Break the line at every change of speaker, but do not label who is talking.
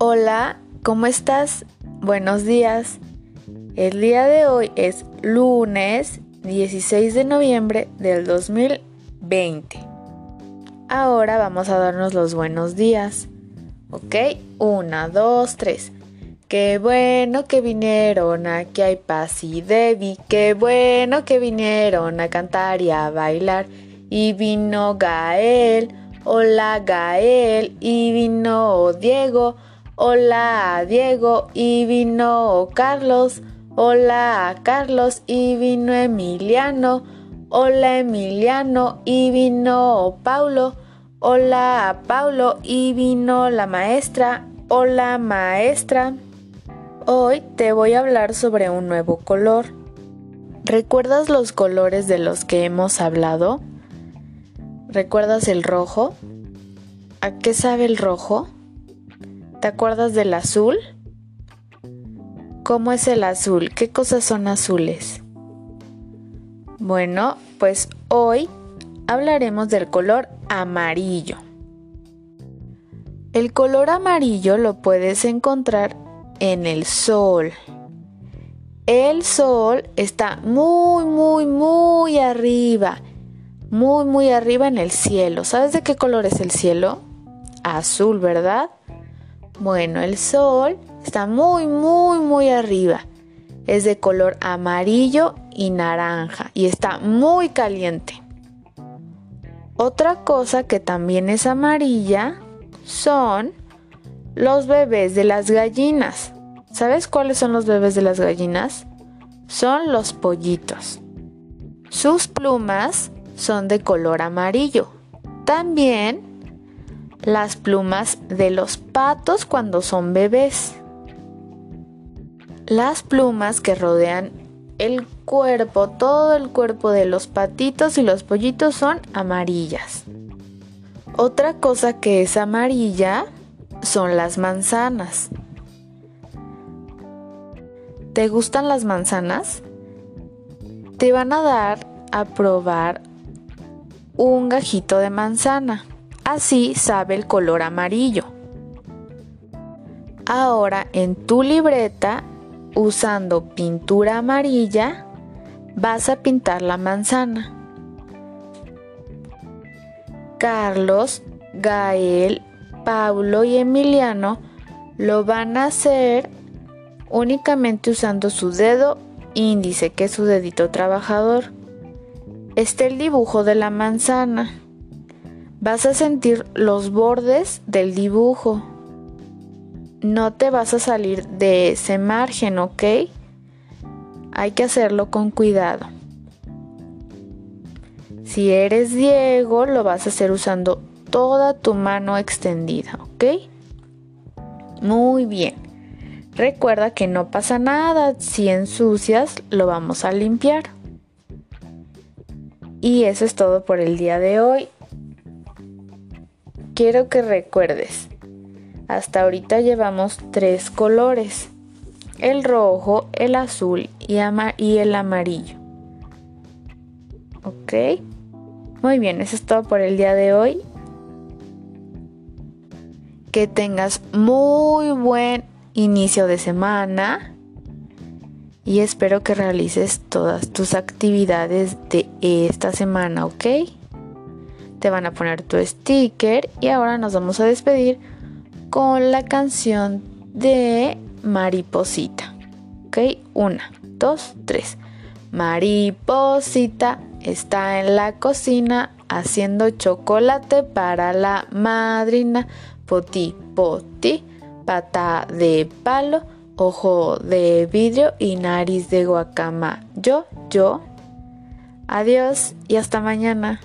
Hola, ¿cómo estás? Buenos días. El día de hoy es lunes 16 de noviembre del 2020. Ahora vamos a darnos los buenos días. ¿Ok? Una, dos, tres. Qué bueno que vinieron, aquí hay Paz y Debbie. Qué bueno que vinieron a cantar y a bailar. Y vino Gael, hola Gael. Y vino Diego, hola Diego. Y vino Carlos, hola Carlos. Y vino Emiliano, hola Emiliano. Y vino Paulo, hola Paulo. Y vino la maestra, hola maestra. Hoy te voy a hablar sobre un nuevo color. ¿Recuerdas los colores de los que hemos hablado? ¿Recuerdas el rojo? ¿A qué sabe el rojo? ¿Te acuerdas del azul? ¿Cómo es el azul? ¿Qué cosas son azules? Bueno, pues hoy hablaremos del color amarillo. El color amarillo lo puedes encontrar en el sol. El sol está muy, muy, muy arriba. Muy, muy arriba en el cielo. ¿Sabes de qué color es el cielo? Azul, ¿verdad? Bueno, el sol está muy, muy, muy arriba. Es de color amarillo y naranja y está muy caliente. Otra cosa que también es amarilla son los bebés de las gallinas. ¿Sabes cuáles son los bebés de las gallinas? Son los pollitos. Sus plumas son de color amarillo. También las plumas de los patos cuando son bebés. Las plumas que rodean el cuerpo, todo el cuerpo de los patitos y los pollitos son amarillas. Otra cosa que es amarilla son las manzanas. ¿Te gustan las manzanas? Te van a dar a probar un gajito de manzana. Así sabe el color amarillo. Ahora en tu libreta, usando pintura amarilla, vas a pintar la manzana. Carlos, Gael Paulo y Emiliano lo van a hacer únicamente usando su dedo índice, que es su dedito trabajador. Está el dibujo de la manzana. Vas a sentir los bordes del dibujo. No te vas a salir de ese margen, ¿ok? Hay que hacerlo con cuidado. Si eres Diego, lo vas a hacer usando toda tu mano extendida, ¿ok? Muy bien. Recuerda que no pasa nada, si ensucias lo vamos a limpiar. Y eso es todo por el día de hoy. Quiero que recuerdes, hasta ahorita llevamos tres colores, el rojo, el azul y, y el amarillo. ¿Ok? Muy bien, eso es todo por el día de hoy que tengas muy buen inicio de semana y espero que realices todas tus actividades de esta semana, ¿ok? Te van a poner tu sticker y ahora nos vamos a despedir con la canción de Mariposita. ¿Ok? Una, dos, tres. Mariposita está en la cocina haciendo chocolate para la madrina poti, poti, pata de palo, ojo de vidrio y nariz de guacama. Yo, yo. Adiós y hasta mañana.